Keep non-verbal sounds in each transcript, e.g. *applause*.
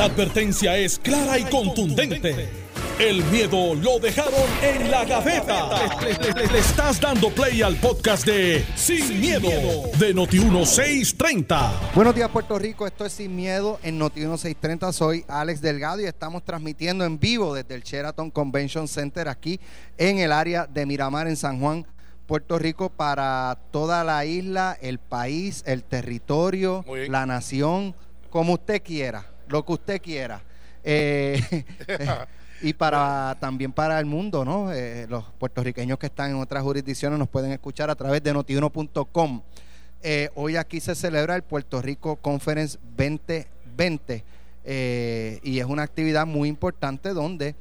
La advertencia es clara y contundente. El miedo lo dejaron en la gaveta. Le, le- le- le estás dando play al podcast de Sin, miedo, de Noti1630. Buenos días Puerto Rico, esto es Sin Miedo en Noti 1630, soy Alex Delgado y estamos transmitiendo en vivo desde el Sheraton Convention Center aquí en el área de Miramar en San Juan, Puerto Rico para toda la isla, el país, el territorio, la nación, como usted quiera, lo que usted quiera. Eh, *laughs* y para también para el mundo, ¿no? Eh, los puertorriqueños que están en otras jurisdicciones nos pueden escuchar a través de notiuno.com. Eh, hoy aquí se celebra el Puerto Rico Conference 2020 eh, y es una actividad muy importante donde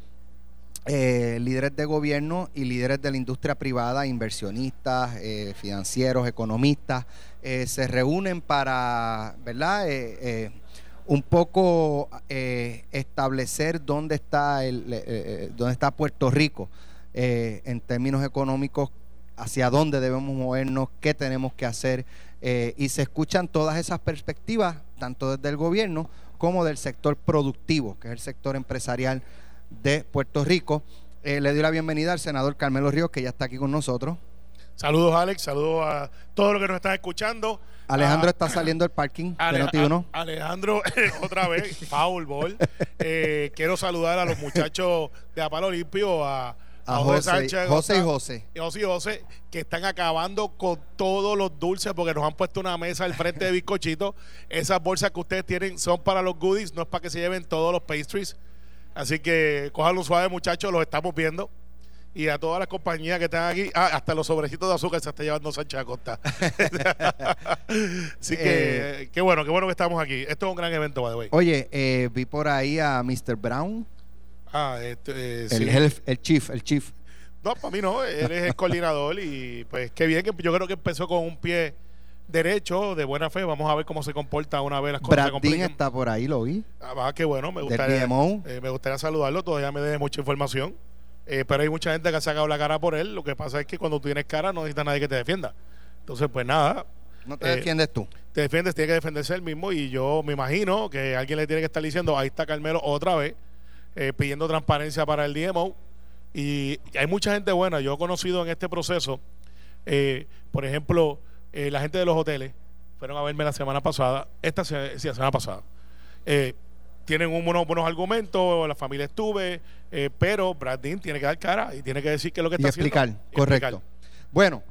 líderes de gobierno y líderes de la industria privada, inversionistas, financieros, economistas, se reúnen para, ¿verdad? Un poco eh, establecer dónde está el, eh, eh, dónde está Puerto Rico en términos económicos, hacia dónde debemos movernos, qué tenemos que hacer, y se escuchan todas esas perspectivas, tanto desde el gobierno como del sector productivo, que es el sector empresarial de Puerto Rico. Le doy la bienvenida al senador Carmelo Ríos, que ya está aquí con nosotros. Saludos, Alex. Saludos a todos los que nos están escuchando. Alejandro Ah, está saliendo del parking de Ale- Noti1. a- Alejandro, *laughs* otra vez, foul ball. Eh, quiero saludar a los muchachos de Apalo Limpio, a, A José, José, Sánchez. José y José. y José y José, que están acabando con todos los dulces porque nos han puesto una mesa al frente de bizcochito. Esas bolsas que ustedes tienen son para los goodies, no es para que se lleven todos los pastries. Así que cójanlo suave, muchachos, los estamos viendo. Y a todas las compañías que están aquí, ah, hasta los sobrecitos de azúcar se está llevando Sánchez Acosta. *laughs* Así que, Eh, qué bueno, qué bueno que estamos aquí. Esto es un gran evento, by the way. Oye, eh, vi por ahí a Mr. Brown, Ah, este, eh, el, sí. health- el chief, el chief. No, para mí no, él es el coordinador y pues qué bien que yo creo que empezó con un pie derecho, de buena fe. Vamos a ver cómo se comporta una vez las cosas se está por ahí, lo vi. Ah, va, qué bueno, me gustaría, eh, me gustaría saludarlo, todavía me dé mucha información. Eh, pero hay mucha gente que ha sacado la cara por él. Lo que pasa es que cuando tú tienes cara no necesita nadie que te defienda. Entonces, pues nada, No te Eh, defiendes tú. te defiendes, tiene que defenderse él mismo. Y yo me imagino que alguien le tiene que estar diciendo, ahí está Carmelo otra vez, eh, pidiendo transparencia para el DMO. Y hay mucha gente buena. Yo he conocido en este proceso, por ejemplo, la gente de los hoteles fueron a verme la semana pasada, esta se- sí, la semana pasada. Tienen un- unos buenos argumentos, la familia estuve, eh, pero Brad Dean tiene que dar cara y tiene que decir qué es lo que Y está explicar, haciendo. Y correcto. explicar. Bueno,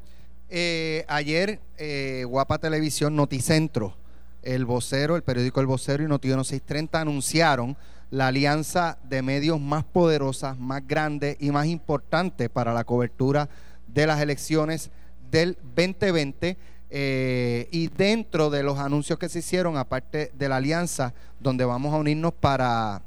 eh, ayer eh, Guapa Televisión, Noticentro, el vocero, el periódico El Vocero y Notiuno 630 anunciaron la alianza de medios más poderosas, más grande y más importante para la cobertura de las elecciones del 2020. Eh, y dentro de los anuncios que se hicieron, aparte de la alianza, donde vamos a unirnos para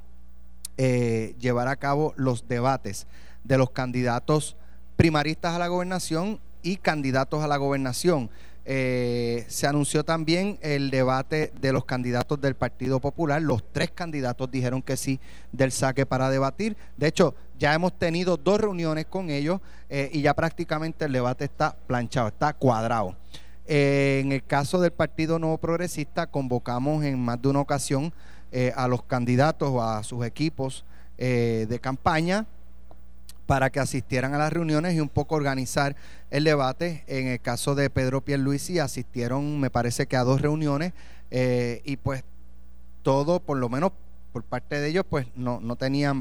eh, llevar a cabo los debates de los candidatos primaristas a la gobernación y candidatos a la gobernación. Eh, se anunció también el debate de los candidatos del Partido Popular. Los tres candidatos dijeron que sí del saque para debatir. De hecho, ya hemos tenido dos reuniones con ellos y ya prácticamente el debate está planchado, está cuadrado. Eh, en el caso del Partido Nuevo Progresista, convocamos en más de una ocasión eh, a los candidatos o a sus equipos eh, de campaña para que asistieran a las reuniones y un poco organizar el debate. En el caso de Pedro Pierluisi asistieron, me parece que a dos reuniones y pues todo, por lo menos por parte de ellos, pues no, no tenían,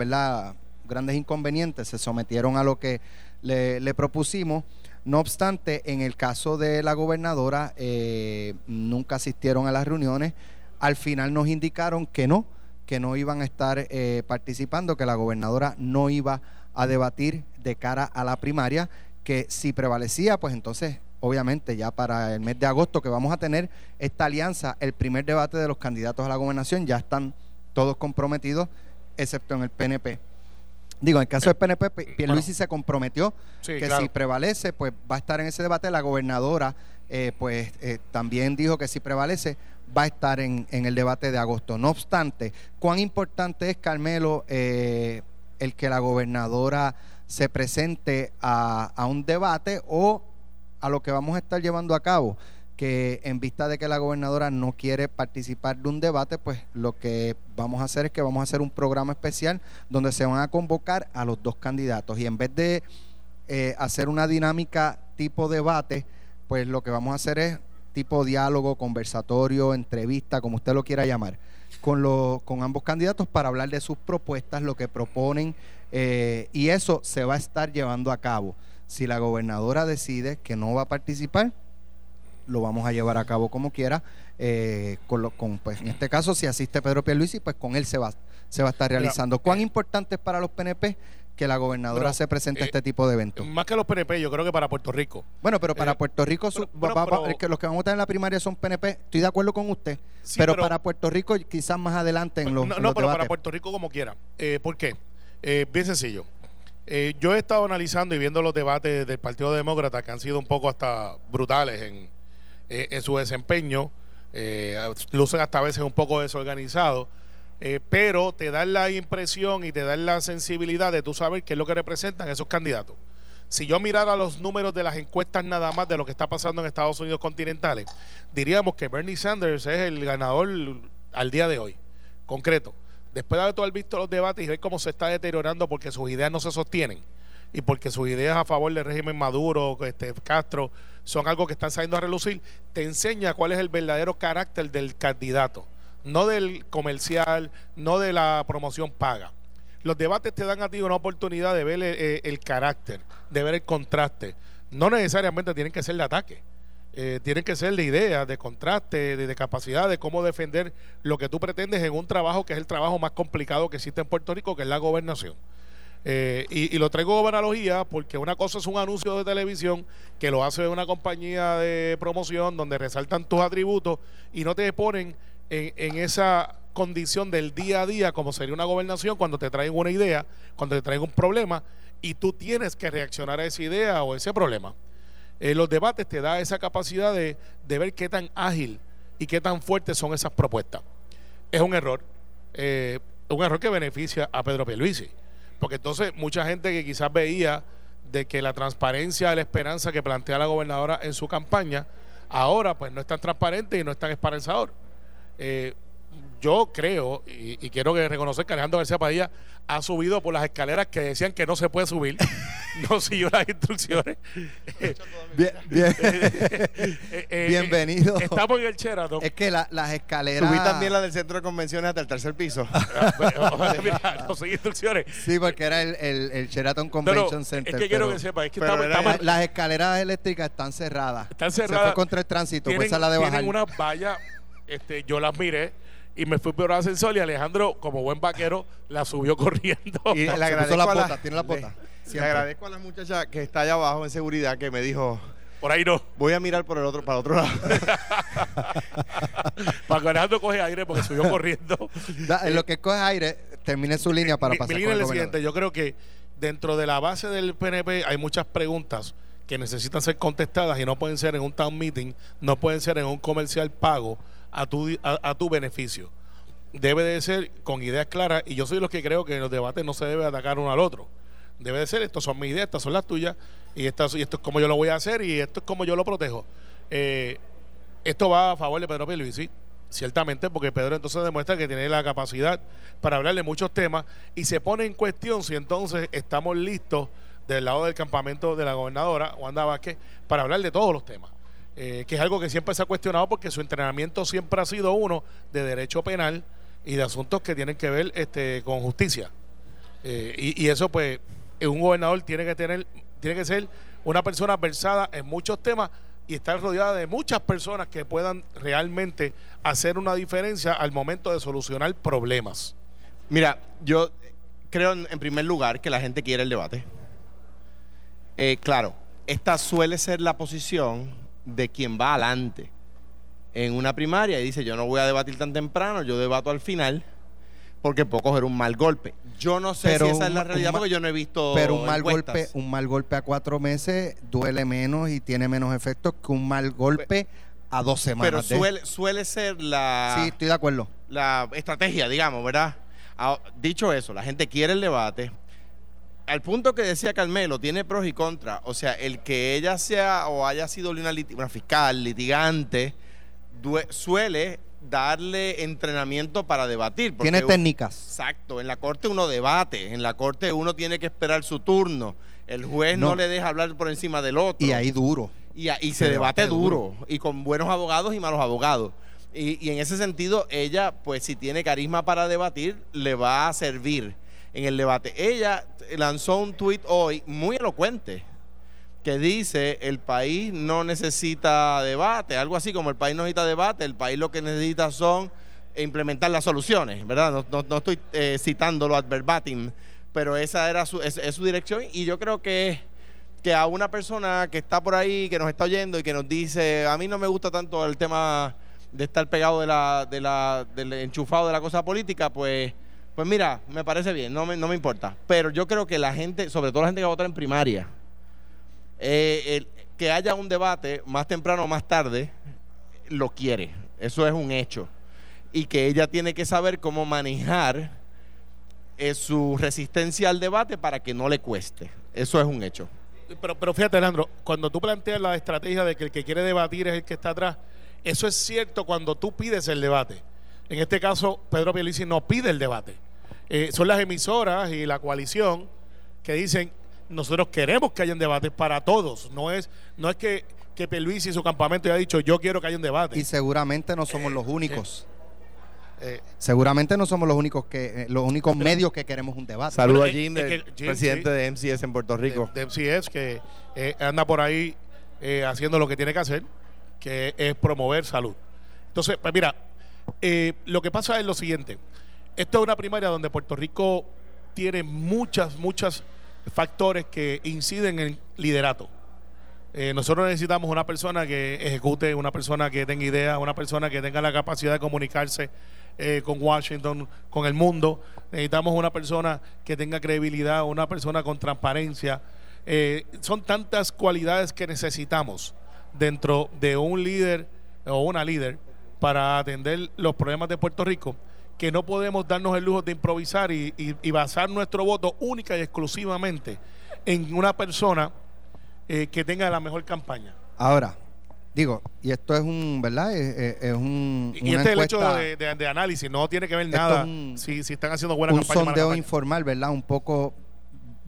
grandes inconvenientes, se sometieron a lo que le propusimos. No obstante, en el caso de la gobernadora, eh, nunca asistieron a las reuniones. Al final nos indicaron que no, que no iban a estar eh, participando, que la gobernadora no iba a debatir de cara a la primaria, que si prevalecía, pues entonces, obviamente, ya para el mes de agosto que vamos a tener esta alianza, el primer debate de los candidatos a la gobernación, ya están todos comprometidos, excepto en el PNP. Digo, en el caso del PNP, P- Pierluisi se comprometió Sí, que claro. si prevalece, pues va a estar en ese debate. La gobernadora, eh, pues eh, también dijo que si prevalece, va a estar en, en el debate de agosto. No obstante, cuán importante es, Carmelo, eh, el que la gobernadora se presente a, a un debate o a lo que vamos a estar llevando a cabo, que en vista de que la gobernadora no quiere participar de un debate, pues lo que vamos a hacer es que vamos a hacer un programa especial donde se van a convocar a los dos candidatos y en vez de eh, hacer una dinámica tipo debate, pues lo que vamos a hacer es tipo diálogo, conversatorio, entrevista, como usted lo quiera llamar, con, los, con ambos candidatos para hablar de sus propuestas, lo que proponen, eh, y eso se va a estar llevando a cabo. Si la gobernadora decide que no va a participar, lo vamos a llevar a cabo como quiera. Eh, con, lo, con pues, en este caso, si asiste Pedro Pierluisi, pues con él se va, se va a estar realizando. ¿Cuán eh, importante es para los PNP que la gobernadora pero, se presente a eh, este tipo de eventos? Más que los PNP, yo creo que para Puerto Rico. Bueno, pero para Eh, Puerto Rico, su- pero- va- pero- es que los que van a votar en la primaria son PNP. Estoy de acuerdo con usted. Sí, pero, pero- para Puerto Rico, quizás más adelante en los, no, en no, los pero para debates. Puerto Rico como quiera. Eh, ¿Por qué? Bien sencillo. Eh, yo he estado analizando y viendo los debates del Partido Demócrata que han sido un poco hasta brutales en, eh, en su desempeño. Eh, lucen hasta a veces un poco desorganizados. eh, pero te dan la impresión y te dan la sensibilidad de tú saber qué es lo que representan esos candidatos. Si yo mirara los números de las encuestas nada más de lo que está pasando en Estados Unidos continentales, diríamos que Bernie Sanders es el ganador al día de hoy, concreto. Después de haber visto los debates y ver cómo se está deteriorando porque sus ideas no se sostienen y porque sus ideas a favor del régimen Maduro, este, Castro, son algo que están saliendo a relucir, te enseña cuál es el verdadero carácter del candidato, no del comercial, no de la promoción paga. Los debates te dan a ti una oportunidad de ver eh, el carácter, de ver el contraste. No necesariamente tienen que ser de ataque. Eh, tienen que ser de ideas, de contraste, de, de capacidad, de cómo defender lo que tú pretendes en un trabajo que es el trabajo más complicado que existe en Puerto Rico, que es la gobernación. Eh, y, y lo traigo como analogía porque una cosa es un anuncio de televisión que lo hace una compañía de promoción donde resaltan tus atributos y no te ponen en, en esa condición del día a día como sería una gobernación cuando te traen una idea, cuando te traen un problema y tú tienes que reaccionar a esa idea o ese problema. Eh, los debates te da esa capacidad de, ver qué tan ágil y qué tan fuertes son esas propuestas. Es un error, eh, un error que beneficia a Pedro Pierluisi, porque entonces mucha gente que quizás veía de que la transparencia, la esperanza que plantea la gobernadora en su campaña, ahora pues no es tan transparente y no es tan esperanzador. Eh, yo creo, y, y quiero que reconocer que Alejandro García Padilla ha subido por las escaleras que decían que no se puede subir, *laughs* no siguió las instrucciones. Bien, bien. *laughs* Eh, eh, Bienvenido. eh, Estamos en el Sheraton. Es que la- las escaleras. Subí también la del centro de convenciones hasta el tercer piso. *laughs* Mira, no seguí instrucciones. Sí, porque era el, el, el Sheraton Convention no, Center. es que quiero pero que sepa, es que estamos, era- estamos- la- las escaleras eléctricas están cerradas. están Se cerradas. fue contra el tránsito, tienen, pues esa es la de bajar. tienen una valla, este, yo las miré y me fui por el ascensor y Alejandro, como buen vaquero, la subió *laughs* corriendo. Y le *laughs* agradezco la- botas, tiene las le- botas. Le, agradezco a la muchacha que está allá abajo en seguridad que me dijo, Por ahí no. voy a mirar por el otro, para el otro lado. *laughs* Para que Alejandro coge aire porque subió corriendo. Da- en lo que coge aire, termine su línea para mi, pasar mi con línea el es la siguiente. Yo creo que dentro de la base del PNP hay muchas preguntas que necesitan ser contestadas y no pueden ser en un town meeting, no pueden ser en un comercial pago a tu, a, a tu beneficio. Debe de ser con ideas claras y yo soy los que creo que en los debates no se debe atacar uno al otro. Debe de ser, estas son mis ideas, estas son las tuyas y, estas, y esto es como yo lo voy a hacer y esto es como yo lo protejo. Eh, esto va a favor de Pedro Pierluisi, ciertamente, porque Pedro entonces demuestra que tiene la capacidad para hablar de muchos temas y se pone en cuestión si entonces estamos listos del lado del campamento de la gobernadora, Wanda Vázquez, para hablar de todos los temas. Eh, que es algo que siempre se ha cuestionado porque su entrenamiento siempre ha sido uno de derecho penal y de asuntos que tienen que ver este, con justicia. Eh, y, y eso, pues, un gobernador tiene que tener, tiene que ser una persona versada en muchos temas y estar rodeada de muchas personas que puedan realmente hacer una diferencia al momento de solucionar problemas. Mira, yo creo en, en primer lugar que la gente quiere el debate. Eh, claro, esta suele ser la posición de quien va adelante en una primaria y dice yo no voy a debatir tan temprano, yo debato al final porque puedo coger un mal golpe. Yo no sé Pero si esa es un la ma- realidad porque yo no he visto Pero un mal encuestas. golpe, un mal golpe a cuatro meses duele menos y tiene menos efectos que un mal golpe a dos Pero semanas. de- suele, suele ser la, Sí, estoy de acuerdo. la estrategia, digamos, ¿verdad? Ah, dicho eso, la gente quiere el debate. Al punto que decía Carmelo, tiene pros y contras. O sea, el que ella sea o haya sido una, una fiscal, litigante, suele darle entrenamiento para debatir. Tiene técnicas. Exacto. En la corte uno debate, en la corte uno tiene que esperar su turno. El juez no, le deja hablar por encima del otro. Y ahí duro. Y, y se, debate, duro. Y con buenos abogados y malos abogados. Y, y, en ese sentido, ella, pues si tiene carisma para debatir, le va a servir en el debate. Ella lanzó un tuit hoy muy elocuente que dice el país no necesita debate, algo así como el país no necesita debate, el país lo que necesita son implementar las soluciones, ¿verdad? No, estoy eh, citándolo ad verbatim, pero esa era su, es, su dirección y yo creo que, que a una persona que está por ahí, que nos está oyendo y que nos dice, a mí no me gusta tanto el tema de estar pegado de la, de la, del enchufado de la cosa política, pues, pues mira, me parece bien, no me, importa. Pero yo creo que la gente, sobre todo la gente que va en primaria, eh, que haya un debate más temprano o más tarde, lo quiere. Eso es un hecho. Y que ella tiene que saber cómo manejar eh, su resistencia al debate para que no le cueste. Eso es un hecho. Pero, pero fíjate, Alejandro, cuando tú planteas la estrategia de que el que quiere debatir es el que está atrás, eso es cierto cuando tú pides el debate. En este caso, Pedro Pielici no pide el debate. Eh, son las emisoras y la coalición que dicen nosotros queremos que haya un debate para todos. No es, no es que, que Pelvis y su campamento haya dicho yo quiero que haya un debate. Y seguramente no somos los únicos. Eh, seguramente no somos los únicos que eh, los únicos medios que queremos un debate. Saludos a Jim, presidente de MCS en Puerto Rico. De, MCS que eh, anda por ahí haciendo lo que tiene que hacer, que es promover salud. Entonces, pues mira, lo que pasa es lo siguiente. Esto es una primaria donde Puerto Rico tiene muchas, muchas factores que inciden en liderato. Eh, nosotros necesitamos una persona que ejecute, una persona que tenga ideas, una persona que tenga la capacidad de comunicarse eh, con Washington, con el mundo. Necesitamos una persona que tenga credibilidad, una persona con transparencia. Eh, son tantas cualidades que necesitamos dentro de un líder o una líder para atender los problemas de Puerto Rico que no podemos darnos el lujo de improvisar y, basar nuestro voto única y exclusivamente en una persona eh, que tenga la mejor campaña. Ahora, digo, y esto es un, ¿verdad? Es, un. Y este es el hecho de, análisis, no tiene que ver nada si, están haciendo buena un Un sondeo informal, ¿verdad? Un poco,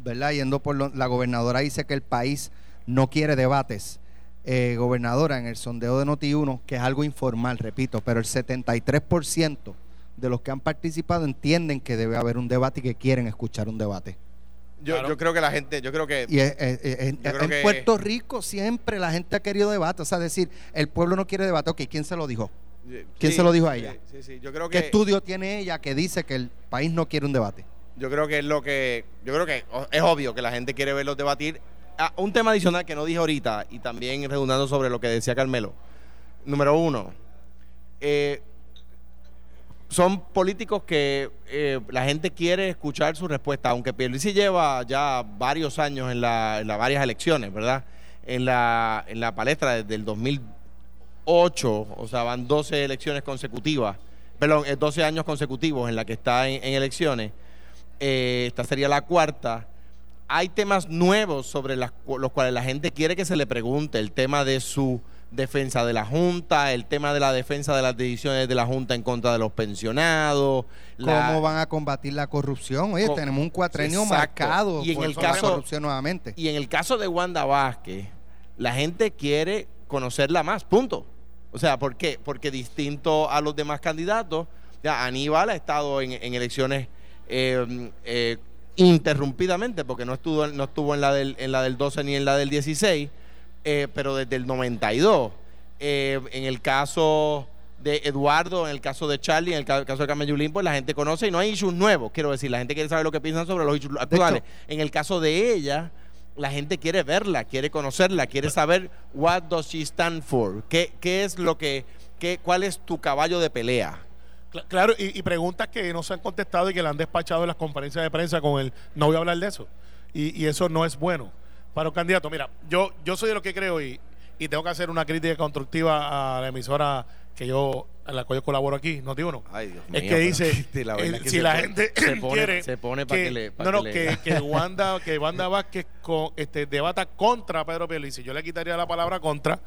¿verdad? Yendo por la gobernadora dice que el país no quiere debates. Eh, gobernadora, en el sondeo de Noti1, que es algo informal, repito, pero el 73% de los que han participado entienden que debe haber un debate y que quieren escuchar un debate. Yo, creo que la gente, yo creo que... Y en Puerto Rico siempre la gente ha querido debate, o sea, decir, el pueblo no quiere debate, ok, ¿quién se lo dijo? ¿Quién se lo dijo a ella? Sí, sí, yo creo que, ¿Qué estudio tiene ella que dice que el país no quiere un debate? Yo creo que es lo que, yo creo que es obvio que la gente quiere verlos debatir. Ah, un tema adicional que no dije ahorita y también redundando sobre lo que decía Carmelo. Número uno, eh, son políticos que eh, la gente quiere escuchar su respuesta, aunque Pierluisi lleva ya varios años en, las varias elecciones, ¿verdad? En la, en la palestra desde el 2008, o sea, van 12 elecciones consecutivas, perdón, 12 eh, años consecutivos en la que está en, elecciones. Eh, esta sería la cuarta. Hay temas nuevos sobre los cuales la gente quiere que se le pregunte, el tema de su defensa de la Junta, el tema de la defensa de las decisiones de la Junta en contra de los pensionados. ¿Cómo van a combatir la corrupción? Oye, tenemos un cuatrenio marcado y en el caso, corrupción nuevamente. Y en el caso de Wanda Vázquez, la gente quiere conocerla más, punto. O sea, ¿por qué? Porque distinto a los demás candidatos, ya Aníbal ha estado en, elecciones eh, eh, interrumpidamente, porque no estuvo, no estuvo en, la del, en la del 12 ni en la del 16 eh, pero desde el 92. Eh, en el caso de Eduardo, en el caso de Charlie, en el caso de Carmen Yulín, pues la gente conoce y no hay issues nuevos. Quiero decir, la gente quiere saber lo que piensan sobre los issues actuales. en el caso de ella, la gente quiere verla, quiere conocerla, quiere saber what does she stand for, qué, qué es lo que, qué, cuál es tu caballo de pelea. Claro, y, preguntas que no se han contestado y que la han despachado en las conferencias de prensa con el no voy a hablar de eso. y eso no es bueno para un candidato. Mira, yo, yo soy de lo que creo y, y tengo que hacer una crítica constructiva a la emisora que yo a la cual yo colaboro aquí, no digo no. Ay, Dios es mío, que dice, sí, *laughs* la eh, que si la pone- gente se pone- quiere se pone pa' que le- pa' no, no, que que, le- que Wanda, que Wanda Vázquez con, este, debata contra Pedro Pierluisi. Yo le quitaría la palabra contra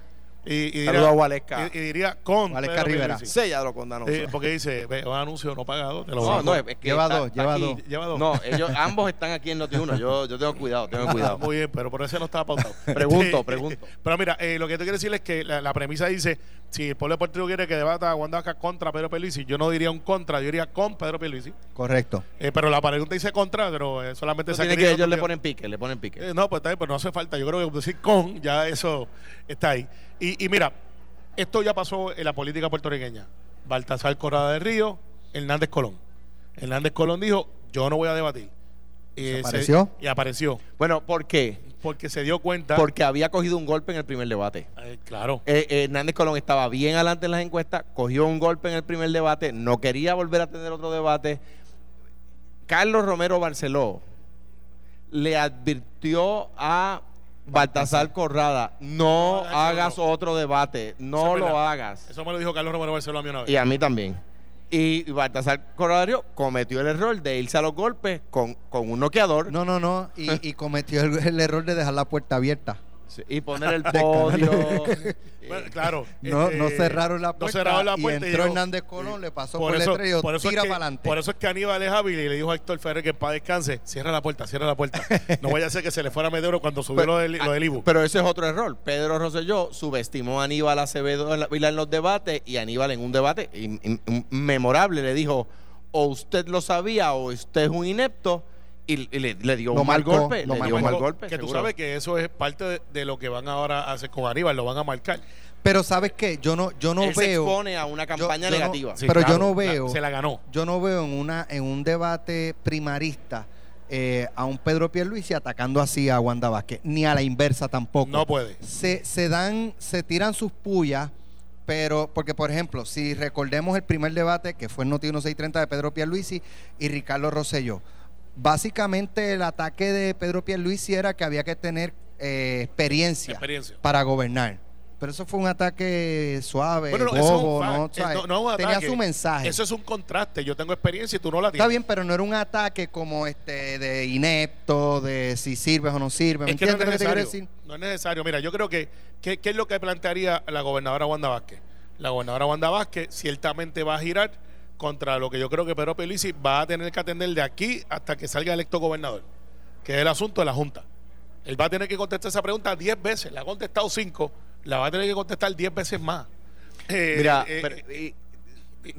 y, y diría, Saludos a Waleska. y- y diría con Waleska Pedro Rivera. Pierluisi. Séllalo con. Sí, porque dice, ve, un anuncio no pagado, te lo voy No, no, es que Lleva está- dos, está lleva aquí. dos. Lleva dos. No, ellos ambos están aquí en Noti1. Yo, yo tengo cuidado, tengo cuidado. *laughs* Muy bien, pero por eso no estaba pautado. Pregunto, Este, pregunto. Pero mira, eh, lo que te quiero decir es que la, la premisa dice, si el pueblo de Puerto Rico quiere que debata a Wanda Vázquez contra Pedro Pierluisi, yo no diría un contra, yo diría con Pedro Pierluisi. Correcto. Eh, pero la pregunta dice contra, pero eh, solamente No se ha tiene que ellos le ponen pique, le ponen pique. Eh, no, pues está bien, pero no hace falta. Yo creo que decir con, ya eso está ahí. Y, y mira, esto ya pasó en la política puertorriqueña. Baltasar Corrada del Río, Hernández Colón. Hernández Colón dijo, yo no voy a debatir. Y ¿Se apareció? y apareció. Bueno, ¿por qué? Porque se dio cuenta. Porque había cogido un golpe en el primer debate. Eh, claro. Eh, eh, Hernández Colón estaba bien adelante en las encuestas, cogió un golpe en el primer debate, no quería volver a tener otro debate. Carlos Romero Barceló le advirtió a Baltasar Corrada, no No hagas otro. debate, no lo hagas. Eso me lo dijo Carlos Romero Barceló a mí una vez. Y a mí también. Y Baltasar Corrada cometió el error de irse a los golpes con, con un noqueador No, no, no. Y, cometió el error de dejar la puerta abierta. Sí, y poner el *laughs* podio. *laughs* Bueno, claro. No, este, no cerraron la no puerta. cerraron la y entró Hernández Colón, le pasó por por, eso, el estrello, por eso tira es que, para adelante. Por eso es que Aníbal es hábil y le dijo a Héctor Ferrer que para descanse, cierra la puerta, cierra la puerta. No vaya a ser que se le fuera medio oro cuando subió Pero- lo del, lo del Ibu. Pero ese es otro error. Pedro Rosselló subestimó a Aníbal Acevedo en, la- en los debates y Aníbal en un debate in- in- memorable le dijo, o usted lo sabía o usted es un inepto y, y le, le dio Lo un mal golpe. lo Le dio un marcó. mal golpe. que tú sabes que eso es parte de, de lo que van ahora a hacer con Aníbal, lo van a marcar. Pero ¿sabes qué? Yo no, yo no Él se veo... expone a una campaña yo negativa. Sí, Pero yo no veo- se la ganó. Yo no veo en una en un debate primarista eh, a un Pedro Pierluisi atacando así a Wanda Vázquez, ni a la inversa tampoco. No puede. Se, se dan, se tiran sus pullas, pero, porque por ejemplo, si recordemos el primer debate que fue en Noti 1630 de Pedro Pierluisi y Ricardo Rosselló, básicamente el ataque de Pedro Pierluisi era que había que tener eh, experiencia, Experiencia. para gobernar. Pero eso fue un ataque suave, Bueno, no, eso es un bobo, fact. ¿no? Eh, ¿Sabes? no- no es un Tenía ataque. su mensaje. Eso es un contraste. Yo tengo experiencia y tú no la tienes. Está bien, pero no era un ataque como este de inepto, de si sirves o no sirves. ¿Me Es que no es entiendes lo que te quiero necesario. decir? No es necesario. Mira, yo creo que, que- ¿qué es lo que plantearía la gobernadora Wanda Vázquez? La gobernadora Wanda Vázquez ciertamente va a girar contra lo que yo creo que Pedro Pelici va a tener que atender de aquí hasta que salga electo gobernador, que es el asunto de la Junta. Él va a tener que contestar esa pregunta 10 veces. La ha contestado 5, la va a tener que contestar 10 veces más. Eh, Mira, eh, pero- eh, y-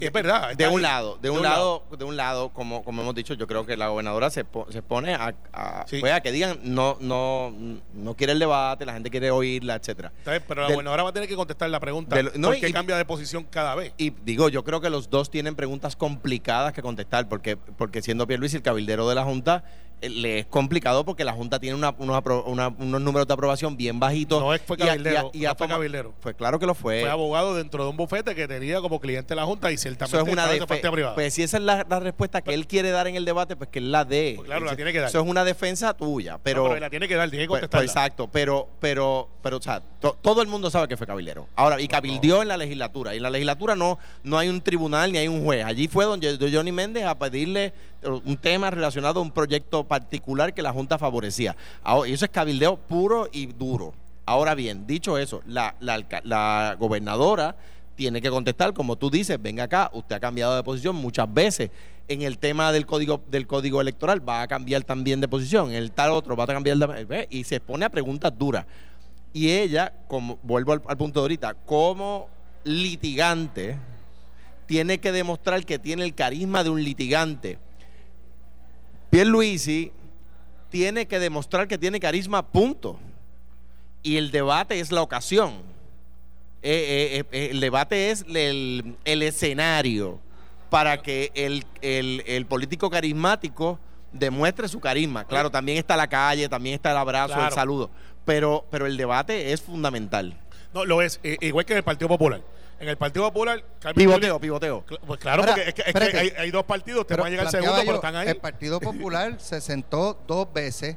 es verdad. de un lado, de un lado, de un lado, como, como hemos dicho, yo creo que la gobernadora se, po- se pone a, a, Sí. pues, a que digan no, no, no quiere el debate, la gente quiere oírla, etcétera. Pero la Del- gobernadora va a tener que contestar la pregunta. Del- no, ¿Por qué y- cambia de posición cada vez? Y digo, yo creo que los dos tienen preguntas complicadas que contestar, porque, porque siendo Pierluisi el cabildero de la Junta, le es complicado porque la Junta tiene una- unos, apro- una- unos números de aprobación bien bajitos. No es- fue y a- y a- cabildero, y a no fue cabildero. Fue claro que lo fue. fue abogado dentro de un bufete que tenía como cliente la Junta y ciertamente Eso es una defe- parte privada. Pues si esa es la, la respuesta que él quiere dar en el debate, pues que él la dé. Pues claro, la tiene que dar. Eso es una defensa tuya, pero... No, pero la tiene que dar, tiene que Pues, contestar. pues, exacto, pero, pero, pero, o sea, to- todo el mundo sabe que fue cabildero. Ahora, y cabildió en la legislatura. Y en la legislatura no, no hay un tribunal ni hay un juez. Allí fue donde Johnny Méndez a pedirle un tema relacionado a un proyecto particular que la Junta favorecía. Ahora, eso es cabildeo puro y duro. Ahora bien, dicho eso, la, gobernadora tiene que contestar, como tú dices, venga acá, usted ha cambiado de posición muchas veces. En el tema del código del código electoral va a cambiar también de posición, en el tal otro va a cambiar de y se pone a preguntas duras. Y ella, como vuelvo al, al punto de ahorita, como litigante tiene que demostrar que tiene el carisma de un litigante. Pierluisi tiene que demostrar que tiene carisma, punto. Y el debate es la ocasión. Eh, eh, eh, el debate es el, el escenario para que el, el- el político carismático demuestre su carisma. Claro, también está la calle, también está el abrazo, el Claro. saludo. Pero, pero el debate es fundamental. No, lo es, igual que en el Partido Popular. En el Partido Popular, Carmen Pivoteo, Yulín- pivoteo. Pues claro, Ahora, porque es que, es que espérate. hay, hay dos partidos, te Pero van a llegar segundo, pero están ahí. El Partido Popular *laughs* se sentó dos veces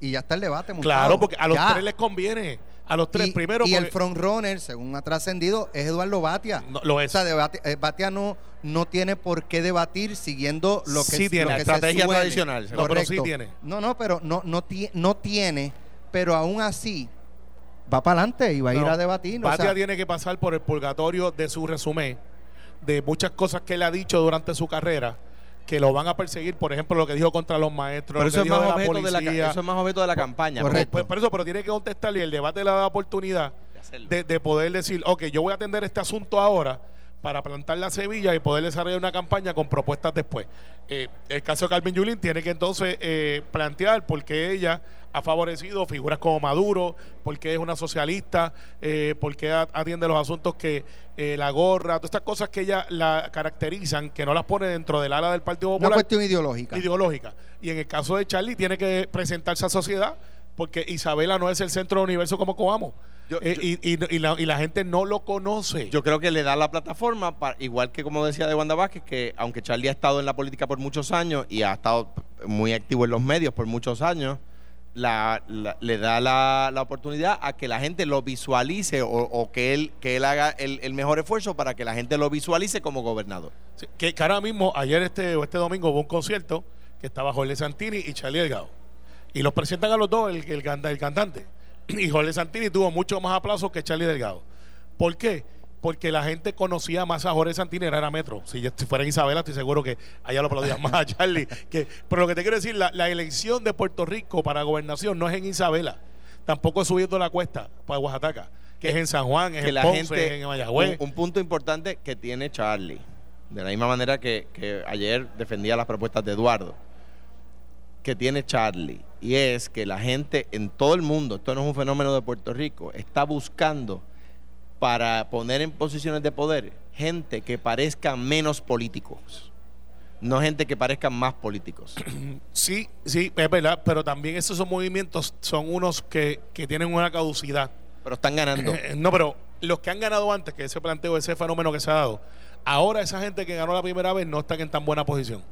y ya está el debate montado. Claro, porque a los Ya. tres les conviene. A los tres, y, primero Y el frontrunner, según ha trascendido, es Eduardo Batia. No, lo es. O sea, debate- eh, Batia no, no tiene por qué debatir siguiendo lo que, Sí tiene. lo La que estrategia tradicional, No, pero sí tiene. No, no, pero no, no, ti- no tiene, pero aún así va para adelante y va a ir a debatir. o Batia sea, tiene que pasar por el purgatorio de su resumen, de muchas cosas que él ha dicho durante su carrera, que lo van a perseguir, por ejemplo, lo que dijo contra los maestros, Pero lo eso es, más de la objeto de la, ca- policía. eso es más objeto de la campaña. Correcto. Pues, por eso, pero tiene que contestarle y el debate le da la oportunidad De de, de poder decir, ok, yo voy a atender este asunto ahora para plantar la semilla y poder desarrollar una campaña con propuestas después. Eh, el caso de Carmen Yulín tiene que entonces eh, plantear por qué ella ha favorecido figuras como Maduro, por qué es una socialista, eh, por qué atiende los asuntos que eh, la gorra, todas estas cosas que ella la caracterizan, que no las pone dentro del ala del Partido una Popular cuestión ideológica. ideológica. Y en el caso de Charlie tiene que presentarse a sociedad porque Isabela no es el centro del universo como Coamo. Yo- Eh, yo- y, y- y la, y la gente no lo conoce. Yo creo que le da la plataforma, para, igual que como decía de Wanda Vázquez, que aunque Charlie ha estado en la política por muchos años y ha estado muy activo en los medios por muchos años, la- la- le da la, la oportunidad a que la gente lo visualice o, o que él que él haga el, el mejor esfuerzo para que la gente lo visualice como gobernador. Sí, que, que ahora mismo, ayer este, o este domingo hubo un concierto que estaba Jorge Santini y Charlie Delgado. Y los presentan a los dos, el, el, el cantante. Y Jorge Santini tuvo mucho más aplausos que Charlie Delgado. ¿Por qué? Porque la gente conocía más a Jorge Santini, era, era Metro. Si, yo- fuera en Isabela, estoy seguro que allá lo aplaudían más a Charlie. Que, pero lo que te quiero decir, la, la elección de Puerto Rico para gobernación no es en Isabela. Tampoco es subiendo la cuesta para Oaxaca. Que es en San Juan, es que en la Ponce, gente es en Mayagüez. un, un punto importante que tiene Charlie de la misma manera que, que ayer defendía las propuestas de Eduardo que tiene Charlie y es que la gente en todo el mundo esto no es un fenómeno de Puerto Rico está buscando para poner en posiciones de poder gente que parezca menos políticos no gente que parezcan más políticos *clears throat* Sí, sí, es verdad, pero también esos son movimientos, son unos que, que tienen una caducidad. pero están ganando Eh, no, pero los que han ganado antes, que ese planteo, ese fenómeno que se ha dado, ahora esa gente que ganó la primera vez no están en tan buena posición.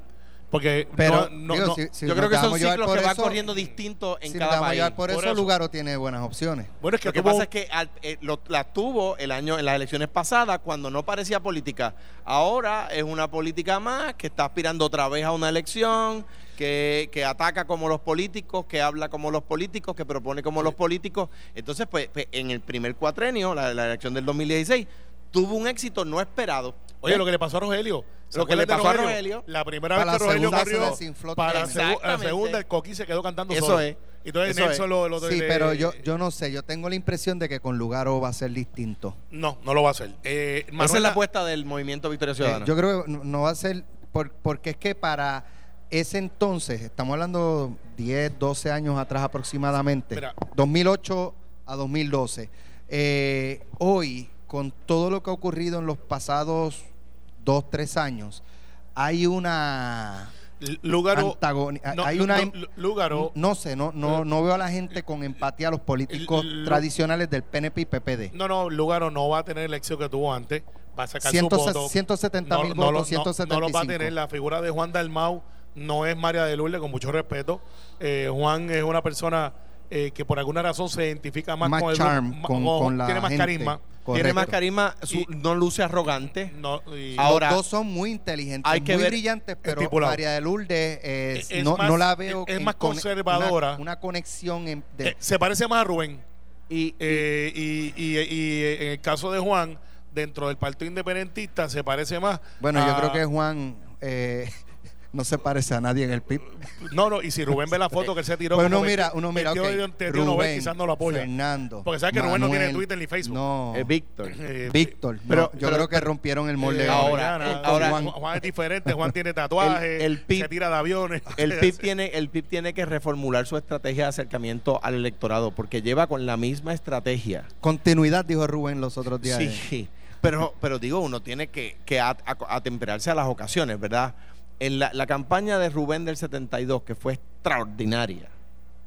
Porque Pero, no, no- digo, no- si- si yo creo que son ciclos por que van eso, corriendo distintos en si cada país por, Por eso, eso. Lugaro tiene buenas opciones. bueno, es que Lo que tuvo- pasa es que al- eh, lo- la tuvo el año en las elecciones pasadas cuando no parecía política. Ahora es una política más que está aspirando otra vez a una elección, que, que ataca como los políticos, que habla como los políticos, que propone como los políticos. Entonces, pues, pues, en el primer cuatrenio, la, la elección del 2016, tuvo un éxito no esperado. Oye, ¿Eh? lo que le pasó a Rogelio. ¿Se Lo que le pasó a Rogelio? La primera Para vez que Rogelio corrió, para la, segunda, el Coqui se quedó cantando Eso solo. es. Y entonces Eso Nelson es. lo, lo- Sí, le- pero yo, yo no sé, yo tengo la impresión de que con Lugaro va a ser distinto. No, no lo va a hacer. Eh, Esa es la apuesta del movimiento Victoria Ciudadana. Eh, yo creo que no, no va a ser, por- porque es que para ese entonces, estamos hablando 10, 12 años atrás aproximadamente, Mira. 2008 a 2012, eh, hoy, con todo lo que ha ocurrido en los pasados 2, 3 años, hay una... Lugaro, no, hay una no, Lugaro, no sé, no, no, no veo a la gente con empatía a los políticos tradicionales del PNP y PPD. no, no, Lugaro no va a tener el éxito que tuvo antes. Va a sacar Ciento- su voto. 170 mil no, no, votos, no, no lo va a 175. tener. La figura de Juan Dalmau no es María de Lourdes, con mucho respeto. Eh, Juan es una persona eh, que por alguna razón se identifica más, Más con el charm, con- con la Tiene más gente. carisma. Correcto. Tiene más carisma, su- Y- no luce arrogante. No, y- Ahora- los dos son muy inteligentes, hay que muy ver- brillantes, pero estipulado. María de Lourdes eh, Es- es no, más- no la veo. es en más conservadora. Una, una conexión en- de- eh, se parece más a Rubén. Y, Eh, y, eh, en el caso de Juan, dentro del Partido Independentista, se parece más. bueno, yo creo que Juan eh, no se parece a nadie en el PIB. No, no, y si Rubén ve la foto que él se tiró. Pues uno mira, uno mira, Tío Nobel, Rubén, quizás no lo apoya. Fernando. Porque sabes que Rubén no tiene Twitter ni Facebook. No. *laughs* eh, Víctor. Eh, Víctor. pero- no, yo pero- creo que rompieron el molde. eh, ahora, eh, ahora- Juan, Juan es diferente, Juan tiene *laughs* tatuajes, El- el PIB se tira de aviones. El *laughs* PIB, tiene, el PIB tiene que reformular su estrategia de acercamiento al electorado porque lleva con la misma estrategia. Continuidad, dijo Rubén los otros días. Sí, pero, pero digo, uno tiene que, que atemperarse a las ocasiones, ¿verdad? En la, la campaña de Rubén del 72, que fue extraordinaria,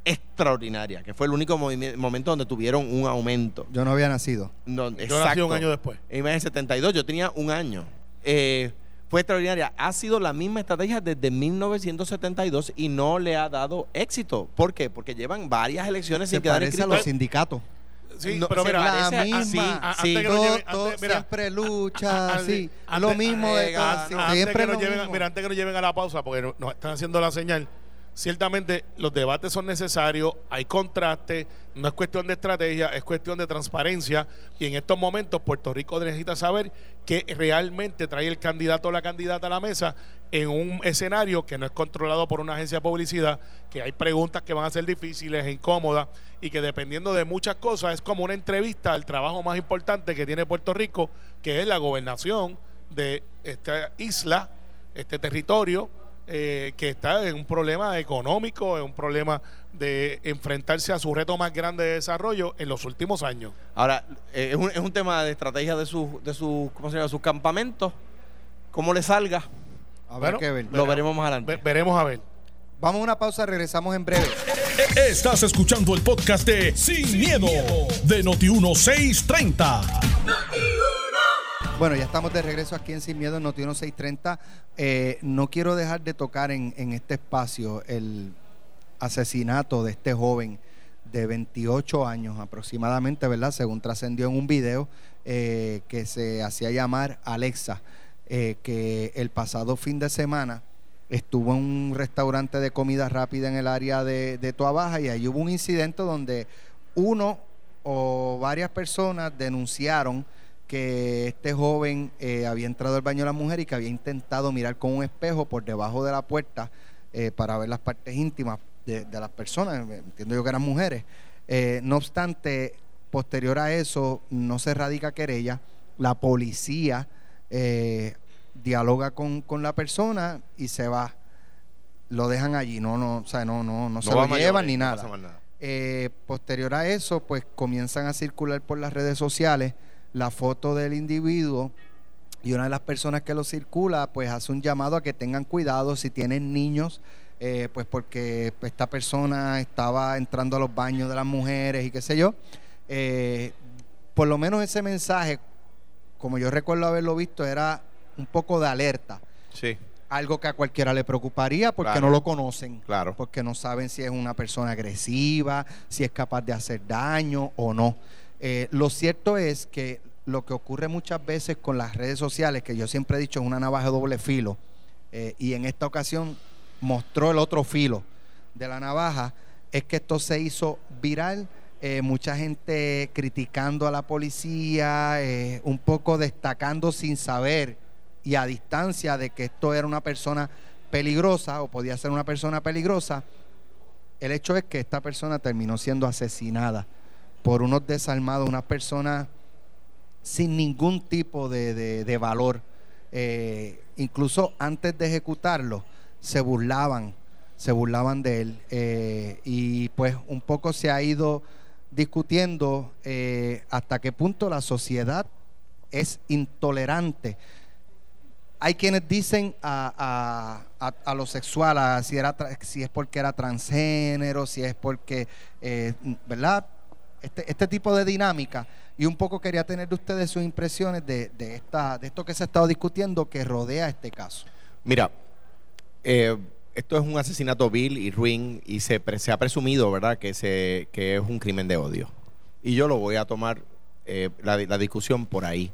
extraordinaria, que fue el único momento donde tuvieron un aumento. Yo no había nacido. No, Yo nací exacto. un año después. En el 72, yo tenía un año. Eh, fue extraordinaria. Ha sido la misma estrategia desde 1972 y no le ha dado éxito. ¿Por qué? Porque llevan varias elecciones Se sin quedar parece a inscritos. los sindicatos. Sí, no, pero mira, la así, misma. a- sí. antes que Todo- lleven- todo antes- mira, siempre lucha, a- sí. antes- lo mismo de ah, antes que lo nos lleven, mismo. mira, antes que nos lleven a la pausa, porque no- nos están haciendo la señal, ciertamente los debates son necesarios, hay contraste, no es cuestión de estrategia, es cuestión de transparencia y en estos momentos Puerto Rico necesita saber qué realmente trae el candidato o la candidata a la mesa en un escenario que no es controlado por una agencia de publicidad, que hay preguntas que van a ser difíciles, incómodas y que dependiendo de muchas cosas es como una entrevista al trabajo más importante que tiene Puerto Rico, que es la gobernación de esta isla, este territorio eh, que está en un problema económico, en un problema de enfrentarse a su reto más grande de desarrollo en los últimos años. Ahora, eh, es, un, es un tema de estrategia de sus de sus ¿cómo se llama? sus campamentos. ¿Cómo le salga? A ver Bueno, qué ver. Lo veremos más adelante. Ve- veremos a ver. Vamos a una pausa, regresamos en breve. Estás escuchando el podcast de Sin, miedo, de Noti1630. Bueno, ya estamos de regreso aquí en Sin Miedo en Noti 630. Eh, no quiero dejar de tocar en, este espacio el asesinato de este joven de 28 años aproximadamente, ¿verdad? Según trascendió en un video eh, que se hacía llamar Alexa, eh, que el pasado fin de semana estuvo en un restaurante de comida rápida en el área de, de Toa Baja y ahí hubo un incidente donde uno o varias personas denunciaron que este joven eh, había entrado al baño de la mujer y que había intentado mirar con un espejo por debajo de la puerta eh, para ver las partes íntimas de, de las personas, entiendo yo que eran mujeres. Eh, no obstante, posterior a eso, no se radica querella, la policía eh, dialoga con, con la persona y se va. Lo dejan allí, no, no, o sea, no, no, no, se lo llevan ni nada. nada. Eh, posterior a eso, pues comienzan a circular por las redes sociales la foto del individuo y una de las personas que lo circula, pues hace un llamado a que tengan cuidado si tienen niños, eh, pues porque esta persona estaba entrando a los baños de las mujeres y qué sé yo. Eh, por lo menos ese mensaje, como yo recuerdo haberlo visto, era un poco de alerta. Sí, Algo que a cualquiera le preocuparía porque Claro. no lo conocen claro. porque no saben si es una persona agresiva, si es capaz de hacer daño o no. Eh, lo cierto es que lo que ocurre muchas veces con las redes sociales, que yo siempre he dicho es una navaja de doble filo, eh, y en esta ocasión mostró el otro filo de la navaja, es que esto se hizo viral. eh, mucha gente criticando a la policía, eh, un poco destacando sin saber y a distancia de que esto era una persona peligrosa o podía ser una persona peligrosa, el hecho es que esta persona terminó siendo asesinada por unos desarmados, unas personas sin ningún tipo de, de- valor. Eh, incluso antes de ejecutarlo, se burlaban, se burlaban de él. Eh, y pues un poco se ha ido discutiendo eh, hasta qué punto la sociedad es intolerante hay quienes dicen a, a, a- a lo sexual, si, era, si es porque era transgénero, si es porque, ¿verdad? Este, este tipo de dinámica. Y un poco quería tener de ustedes sus impresiones de, de, esta, de esto que se ha estado discutiendo que rodea este caso. Mira, eh, esto es un asesinato vil y ruin y se, se ha presumido, ¿verdad?, que, se, que es un crimen de odio. Y yo lo voy a tomar eh, la, la discusión por ahí.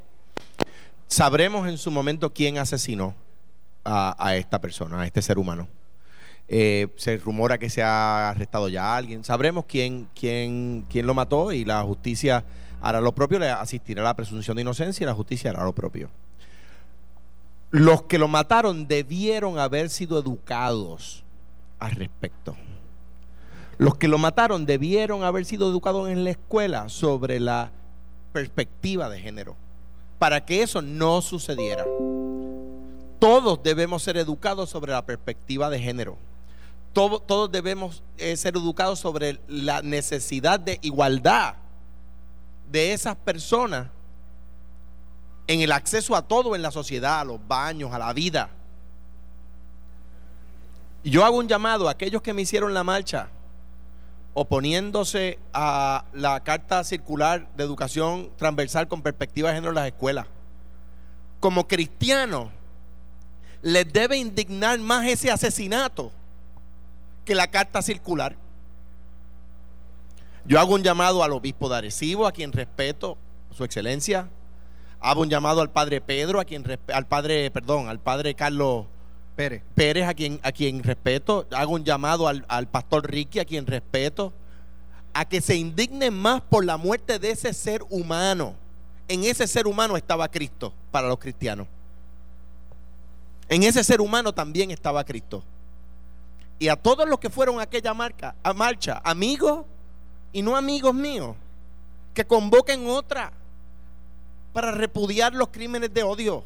Sabremos en su momento quién asesinó a, a esta persona, a este ser humano. Eh, se rumora que se ha arrestado ya alguien. Sabremos quién, quién, quién lo mató y la justicia hará lo propio, le asistirá a la presunción de inocencia y la justicia hará lo propio. Los que lo mataron debieron haber sido educados al respecto. Los que lo mataron debieron haber sido educados en la escuela sobre la perspectiva de género, para que eso no sucediera. Todos debemos ser educados sobre la perspectiva de género. Todo- todos debemos eh, ser educados sobre la necesidad de igualdad de esas personas en el acceso a todo en la sociedad, a los baños, a la vida. Yo hago un llamado a aquellos que me hicieron la marcha oponiéndose a la carta circular de educación transversal con perspectiva de género en las escuelas. Como cristianos, les debe indignar más ese asesinato que la carta circular. Yo hago un llamado al obispo de Arecibo, a quien respeto, su excelencia. Hago un llamado al padre Pedro, a quien al padre, perdón, al padre Carlos Pérez. Pérez, a quien, a quien respeto. Hago un llamado al, al pastor Ricky, a quien respeto. A que se indignen más por la muerte de ese ser humano. En ese ser humano estaba Cristo para los cristianos. En ese ser humano también estaba Cristo. Y a todos los que fueron a aquella marca, a marcha, amigos y no amigos míos, que convoquen otra para repudiar los crímenes de odio,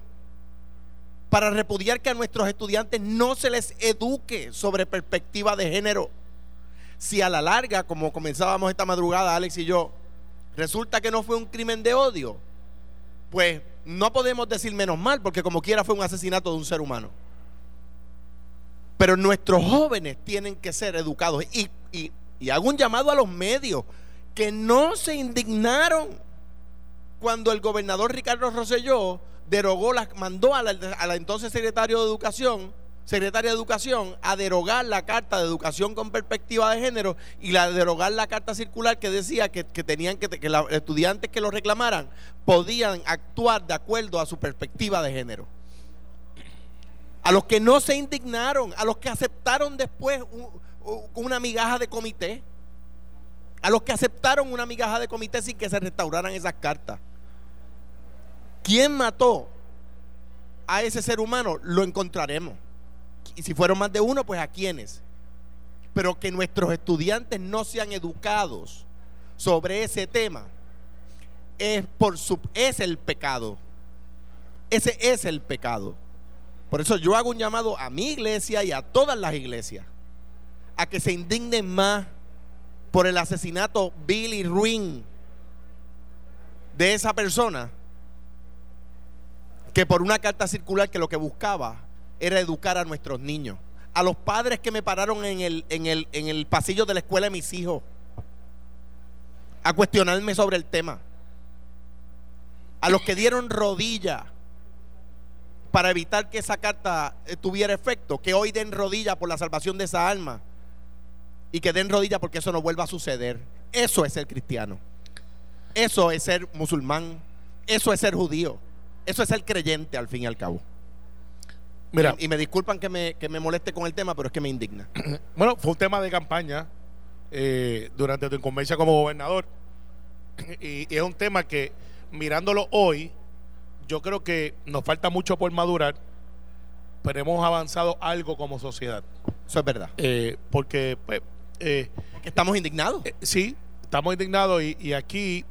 para repudiar que a nuestros estudiantes no se les eduque sobre perspectiva de género. Si a la larga, como comenzábamos esta madrugada, Alex y yo, resulta que no fue un crimen de odio, pues no podemos decir menos mal, porque como quiera fue un asesinato de un ser humano. Pero nuestros jóvenes tienen que ser educados. Y, hago un llamado a los medios que no se indignaron cuando el gobernador Ricardo Rosselló derogó, mandó a la, entonces secretario de Educación, secretaria de Educación, a derogar la carta de educación con perspectiva de género y la derogar la carta circular que decía que, que tenían que, que los estudiantes que lo reclamaran podían actuar de acuerdo a su perspectiva de género. A los que no se indignaron, a los que aceptaron después un- un- una migaja de comité, a los que aceptaron una migaja de comité sin que se restauraran esas cartas. ¿Quién mató a ese ser humano? Lo encontraremos. Y si fueron más de uno, pues a quiénes. Pero que nuestros estudiantes no sean educados sobre ese tema es por su es el pecado. Ese es el pecado. Por eso yo hago un llamado a mi iglesia y a todas las iglesias a que se indignen más por el asesinato vil y ruin de esa persona que por una carta circular que lo que buscaba era educar a nuestros niños. A los padres que me pararon en el, en el, en el pasillo de la escuela de mis hijos a cuestionarme sobre el tema. A los que dieron rodilla para evitar que esa carta eh, tuviera efecto, que hoy den rodilla por la salvación de esa alma y que den rodilla porque eso no vuelva a suceder. Eso es ser cristiano. Eso es ser musulmán. Eso es ser judío. Eso es ser creyente al fin y al cabo. Mira, Y me disculpan que me, que me moleste con el tema, pero es que me indigna. *clears throat* bueno, fue un tema de campaña eh, durante tu inconveniencia como gobernador. *clears throat* Y, y es un tema que, mirándolo hoy, yo creo que nos falta mucho por madurar, pero hemos avanzado algo como sociedad. Eso es verdad. Eh, porque, pues, eh, Porque estamos indignados. eh, sí, estamos indignados y, y aquí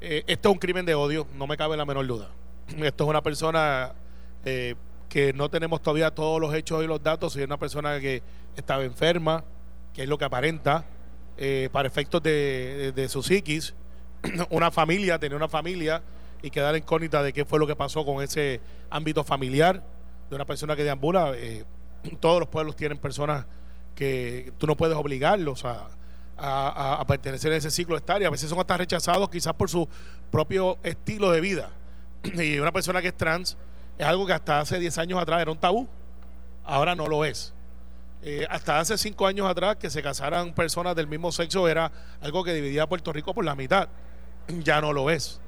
eh, esto es un crimen de odio, no me cabe la menor duda. Esto es una persona eh, que no tenemos todavía todos los hechos y los datos, y es una persona que estaba enferma, que es lo que aparenta, eh, para efectos de, de- de su psiquis, *clears throat* una familia, tenía una familia y quedar incógnita de qué fue lo que pasó con ese ámbito familiar de una persona que deambula. eh, *clears throat* todos los pueblos tienen personas que tú no puedes obligarlos a, a- pertenecer a ese ciclo estario. A veces son hasta rechazados quizás por su propio estilo de vida. *clears throat* Y una persona que es trans es algo que hasta hace 10 años atrás era un tabú. Ahora no lo es. Eh, hasta hace 5 años atrás que se casaran personas del mismo sexo era algo que dividía a Puerto Rico por la mitad. *clears throat* Ya no lo es.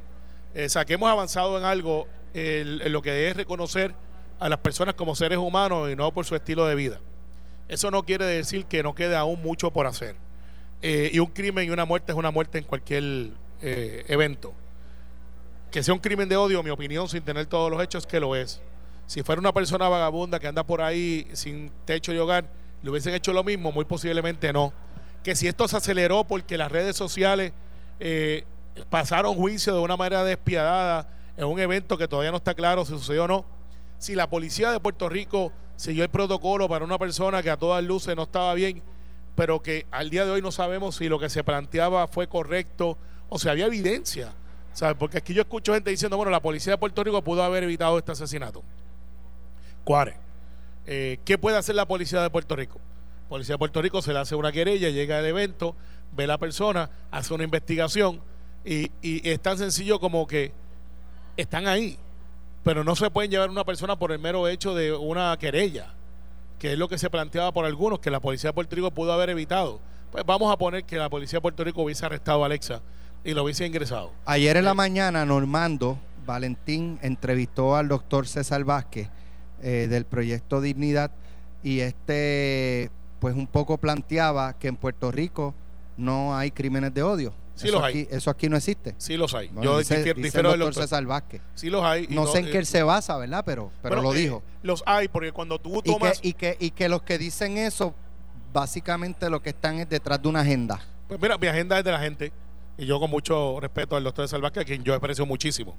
Eh, que hemos avanzado en algo en lo que es reconocer a las personas como seres humanos y no por su estilo de vida. Eso no quiere decir que no quede aún mucho por hacer. Eh, y un crimen y una muerte es una muerte en cualquier eh, evento. Que sea un crimen de odio, mi opinión, sin tener todos los hechos, que lo es. Si fuera una persona vagabunda que anda por ahí sin techo y hogar, le hubiesen hecho lo mismo, muy posiblemente no. Que si esto se aceleró porque las redes sociales eh, pasaron juicio de una manera despiadada en un evento que todavía no está claro si sucedió o no. Si la policía de Puerto Rico siguió el protocolo para una persona que a todas luces no estaba bien, pero que al día de hoy no sabemos si lo que se planteaba fue correcto o si había evidencia. ¿Sabes? Porque aquí yo escucho gente diciendo, bueno, la policía de Puerto Rico pudo haber evitado este asesinato. ¿Cuál? Eh, ¿Qué puede hacer la policía de Puerto Rico? Policía de Puerto Rico se le hace una querella, llega al evento, ve la persona, hace una investigación y, y es tan sencillo como que están ahí, pero no se pueden llevar una persona por el mero hecho de una querella, que es lo que se planteaba por algunos, que la policía de Puerto Rico pudo haber evitado. Pues vamos a poner que la policía de Puerto Rico hubiese arrestado a Alexa y lo hubiese ingresado. Ayer en la mañana, Normando Valentín entrevistó al doctor César Vázquez eh, del proyecto Dignidad y este, pues un poco planteaba que en Puerto Rico no hay crímenes de odio. Sí eso los hay. aquí, Eso aquí no existe. Sí los hay. Bueno, Yo dice- dice el doctor. César Vázquez. Sí los hay. y No sé en eh, qué él se basa, ¿verdad? Pero, pero bueno, lo eh, dijo. Los hay porque cuando tú Y que, tomas... y, que, y que los que dicen eso, básicamente lo que están es detrás de una agenda. Pues mira, mi agenda es de la gente y yo con mucho respeto al doctor Salvador, a quien yo aprecio muchísimo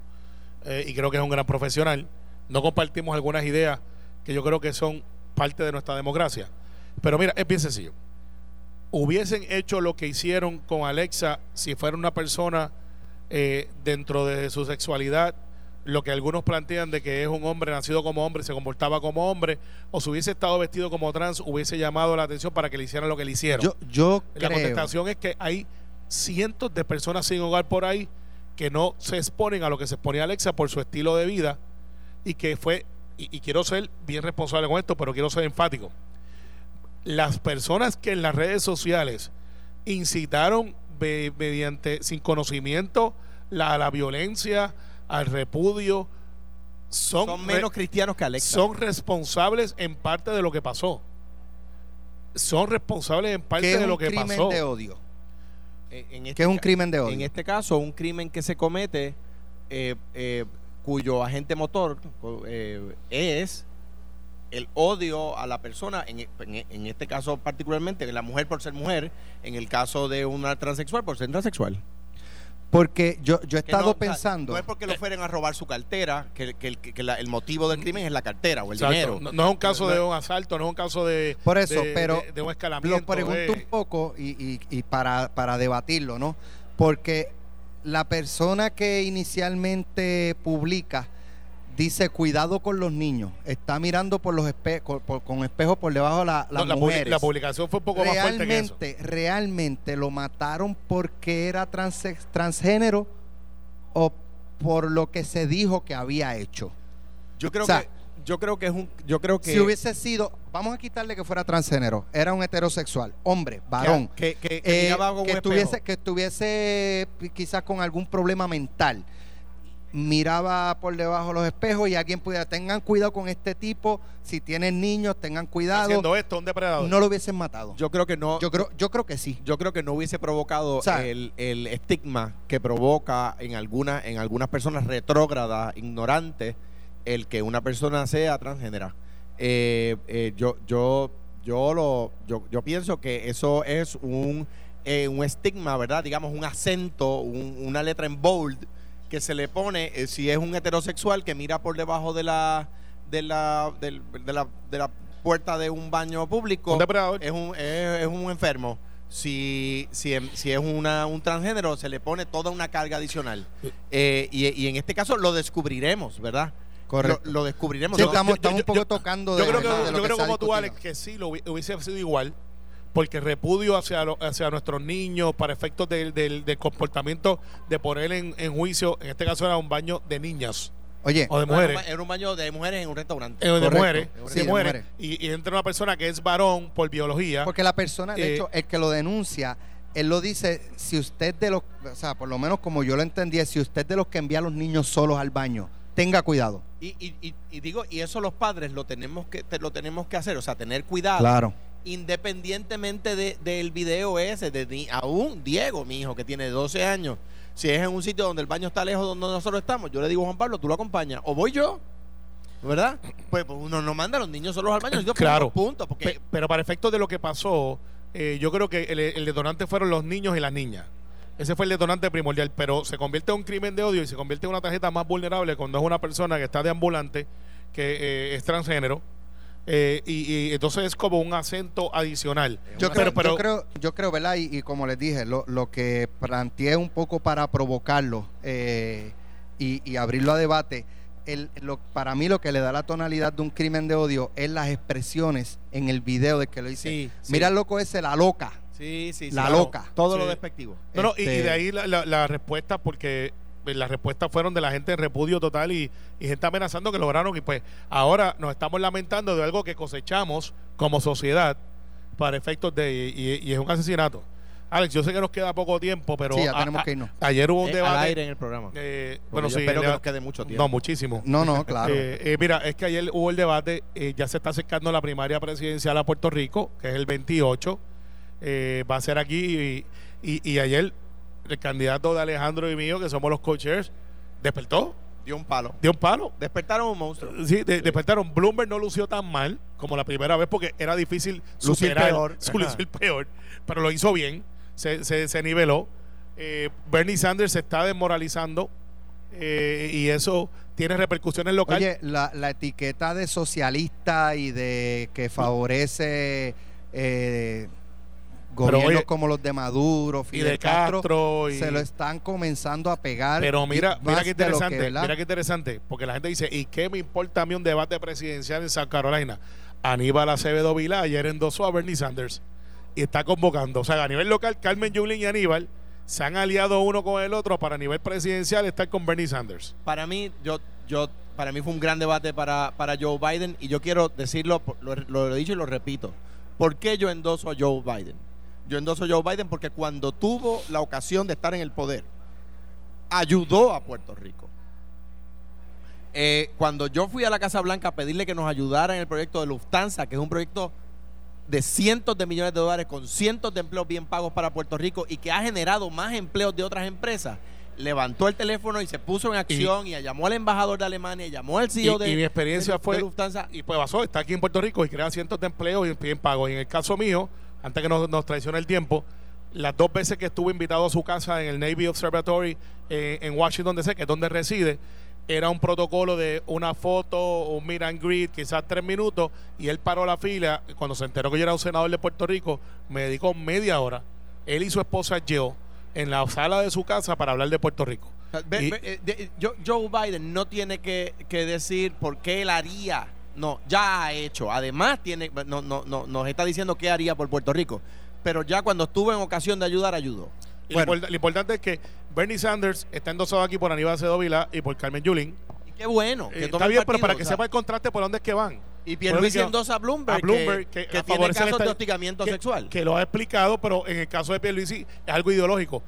eh, y creo que es un gran profesional. No compartimos algunas ideas que yo creo que son parte de nuestra democracia. Pero mira, es bien sencillo. Hubiesen hecho lo que hicieron con Alexa si fuera una persona eh, dentro de su sexualidad, lo que algunos plantean de que es un hombre nacido como hombre, se comportaba como hombre, o si hubiese estado vestido como trans, hubiese llamado la atención para que le hicieran lo que le hicieron. Yo, yo La creo. contestación es que hay cientos de personas sin hogar por ahí que no se exponen a lo que se exponía Alexa por su estilo de vida y que fue, y, y quiero ser bien responsable con esto, pero quiero ser enfático. Las personas que en las redes sociales incitaron be- mediante, sin conocimiento, la, a la violencia, al repudio, son, Son re- menos cristianos que Alexa. son responsables en parte de lo que pasó. Son responsables en parte ¿Qué es de un lo que crimen pasó. de odio? En- este ¿Qué es un crimen de odio? En este caso, un crimen que se comete eh, eh, cuyo agente motor eh, es el odio a la persona, en, en- en este caso particularmente, la mujer por ser mujer, en el caso de una transexual por ser transexual. Porque yo, yo he Que estado no, o sea, pensando. no es porque lo fueran a robar su cartera, que, que el- que la- el motivo del crimen es la cartera o el Exacto. dinero. No, no es un caso de un asalto, no es un caso de. Por eso, de- pero de, de un escalamiento. Lo pregunto de- un poco y, y- y para, para debatirlo, ¿no? Porque la persona que inicialmente publica dice cuidado con los niños, está mirando por los espe- con, por- con espejos por debajo de la, las la, publi- mujeres. la publicación fue un poco más fuerte que eso. realmente, realmente lo mataron porque era transgénero o por lo que se dijo que había hecho. Yo creo O sea, que yo creo que es un yo creo que Si hubiese sido, vamos a quitarle que fuera transgénero, era un heterosexual, hombre, varón, que, que, que eh, que, estuviese, que estuviese quizás con algún problema mental. Miraba por debajo de los espejos y alguien pudiera, tengan cuidado con este tipo, si tienen niños, tengan cuidado. Haciendo esto, un depredador. No lo hubiesen matado. yo creo que no Yo creo, yo creo que sí. yo creo que no hubiese provocado O sea, el, el estigma que provoca en algunas en algunas personas retrógradas, ignorantes, el que una persona sea transgénera. Eh, eh, yo yo yo lo yo, yo pienso que eso es un eh, un estigma, ¿verdad? Digamos un acento, un- una letra en bold que se le pone eh, si es un heterosexual que mira por debajo de la de la del- de la de la puerta de un baño público Un depredador. es un, es, es un enfermo. Si, si, em- si es una, un transgénero, se le pone toda una carga adicional. Eh, y, y en este caso lo descubriremos, ¿verdad? Correcto. Lo, lo descubriremos. Sí, Yo- estamos, yo- estamos yo- un poco yo- tocando Yo de, creo que, de lo yo que creo se ha como tú, discutido. Alex, que sí lo hubi- hubiese sido igual, porque repudio hacia, lo- hacia nuestros niños para efectos del, del- del comportamiento de poner en, en juicio, en este caso era un baño de niñas Oye, o de mujeres. Era un baño de mujeres en un restaurante. eh, de mujeres, Sí, de de mujeres, mujeres. Y, y entra una persona que es varón por biología. Porque la persona, de Eh, hecho, el que lo denuncia, él lo dice, si usted de los, o sea, por lo menos como yo lo entendí, es si usted de los que envía a los niños solos al baño, tenga cuidado. Y, y, y, y digo, y eso los padres lo tenemos que te- lo tenemos que hacer, o sea, tener cuidado. Claro. Independientemente de- del video ese, de aún Diego, mi hijo, que tiene 12 años, si es en un sitio donde el baño está lejos donde nosotros estamos, yo le digo, Juan Pablo, tú lo acompañas, o voy yo, ¿verdad? Pues, pues uno no manda a los niños solos al baño, necesito *clears throat* Claro. puntos, porque Pe- pero para efectos de lo que pasó, eh, yo creo que el, el detonante fueron los niños y las niñas. Ese fue el detonante primordial, pero se convierte en un crimen de odio y se convierte en una tarjeta más vulnerable cuando es una persona que está de ambulante, que eh, es transgénero, eh, y, y entonces es como un acento adicional. Yo, Pero- creo, pero- yo creo, yo creo, ¿verdad? Y, y como les dije, lo, lo que planteé un poco para provocarlo eh, y, y abrirlo a debate, el, lo, para mí lo que le da la tonalidad de un crimen de odio es las expresiones en el video de que lo dice. Sí, sí. Mira el loco ese, la loca. sí, sí, sí, La claro, loca. Todo Sí. lo despectivo. No, no, y- y, Este- de ahí la, la- la respuesta, porque eh, las respuestas fueron de la gente en repudio total y, y gente amenazando que lograron. Y pues ahora nos estamos lamentando de algo que cosechamos como sociedad, para efectos de. Y, y es un asesinato. Alex, yo sé que nos queda poco tiempo, pero. Sí, ya a- tenemos a- que irnos. Ayer hubo un Eh, debate. al aire en el programa. eh, bueno, yo sí. espero que nos quede mucho tiempo. No, muchísimo. No, no, claro. Eh, eh, mira, es que ayer hubo el debate, eh, ya se está acercando la primaria presidencial a Puerto Rico, que es el 28, eh, va a ser aquí, y, y- y ayer el candidato de Alejandro y mío, que somos los co-chairs, despertó, Dio un palo. dio un palo. Despertaron un monstruo. Sí, de- despertaron. Bloomberg no lució tan mal como la primera vez porque era difícil Lucir superar, peor. *laughs* su Ajá. lucir peor, pero lo hizo bien, se, se, se niveló. Eh, Bernie Sanders se está desmoralizando eh, y eso tiene repercusiones locales. Oye, la, la etiqueta de socialista y de que favorece eh, gobiernos oye, como los de Maduro, y Fidel de Castro, y- se lo están comenzando a pegar. Pero mira, y mira qué que, interesante, mira qué interesante, porque la gente dice, ¿y qué me importa a mí un debate presidencial en South Carolina? Aníbal Acevedo Vilá ayer endosó a Bernie Sanders y está convocando. O sea, a nivel local, Carmen Yulín y Aníbal se han aliado uno con el otro para a nivel presidencial estar con Bernie Sanders. Para mí, yo, yo, para mí fue un gran debate para, para Joe Biden y yo quiero decirlo, lo, lo he dicho y lo repito. ¿Por qué yo endoso a Joe Biden? Yo endoso a Joe Biden porque cuando tuvo la ocasión de estar en el poder, ayudó a Puerto Rico. Eh, cuando yo fui a la Casa Blanca a pedirle que nos ayudara en el proyecto de Lufthansa, que es un proyecto de cientos de millones de dólares con cientos de empleos bien pagos para Puerto Rico y que ha generado más empleos de otras empresas, levantó el teléfono y se puso en acción y, llamó al embajador de Alemania, y llamó al Y, CEO de, y mi experiencia de- de fue, Lufthansa. y pues pasó, está aquí en Puerto Rico y crea cientos de empleos y bien pagos. Y en el caso mío, antes que nos, nos traicione el tiempo, las dos veces que estuve invitado a su casa en el Navy Observatory eh, en Washington DC, que es donde reside, era un protocolo de una foto, un meet and greet, quizás tres minutos, y él paró la fila. Cuando se enteró que yo era un senador de Puerto Rico, me dedicó media hora, él y su esposa Jill, en la sala de su casa para hablar de Puerto Rico. Eh, de- Joe Biden no tiene que, que decir por qué él haría. No, ya ha hecho. Además, tiene, no, no, no, nos está diciendo qué haría por Puerto Rico. Pero ya cuando estuvo en ocasión de ayudar, ayudó. Y Bueno. lo, import- lo importante es que Bernie Sanders está endosado aquí por Aníbal Acevedo Vilá y por Carmen Yulín. Y qué bueno. Eh, está bien, pero para que o sea, sepa el contraste por dónde es que van. Y Pierluisi endosa a Bloomberg, a Bloomberg, que, que, que a tiene casos esta- de hostigamiento que- sexual. Que lo ha explicado, pero en el caso de Pierluisi es algo ideológico.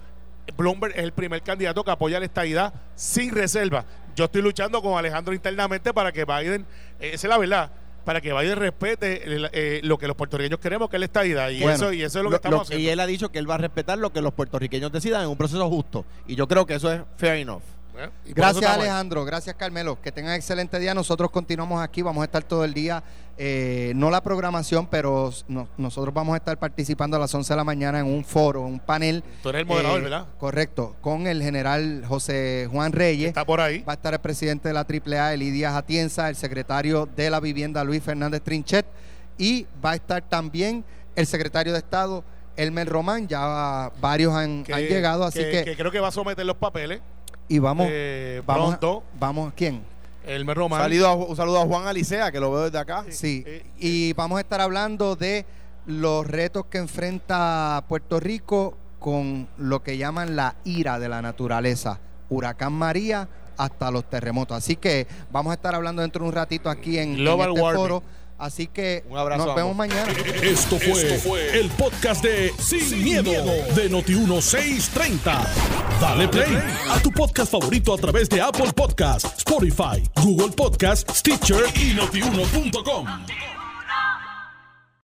Bloomberg es el primer candidato que apoya la estadidad sin reserva. Yo estoy luchando con Alejandro internamente para que Biden, eh, esa es la verdad, para que Biden respete el- eh, lo que los puertorriqueños queremos, que es la estadidad. Y, Bueno, eso, y eso es lo, Lo- que estamos lo- haciendo. y él ha dicho que él va a respetar lo que los puertorriqueños decidan en un proceso justo. Y yo creo que eso es fair enough. Gracias. Alejandro, gracias Carmelo. Que tengan excelente día. Nosotros continuamos aquí, vamos a estar todo el día, eh, no la programación, pero no- nosotros vamos a estar participando a las 11 de la mañana en un foro, un panel. Tú eres el moderador, eh, ¿verdad? Correcto, con el general José Juan Reyes. Está por ahí. Va a estar el presidente de la AAA, Elidia Atienza, el secretario de la vivienda, Luis Fernández Trinchet, y va a estar también el secretario de Estado, Elmer Román. Ya varios han, Que- han llegado, así que, que creo que va a someter los papeles y vamos, eh, vamos, pronto. vamos, ¿quién? Elmer Román. Salido a- un saludo a Juan Alicea, que lo veo desde acá. Sí, eh, y vamos a estar hablando de los retos que enfrenta Puerto Rico con lo que llaman la ira de la naturaleza, huracán María hasta los terremotos. Así que vamos a estar hablando dentro de un ratito aquí en, en Global este warming. foro. Así que Un abrazo, nos vemos mañana. Esto fue, el podcast de Sin, miedo, de Noti1630. Dale play a tu podcast favorito a través de Apple Podcasts, Spotify, Google Podcasts, Stitcher y notiuno.com.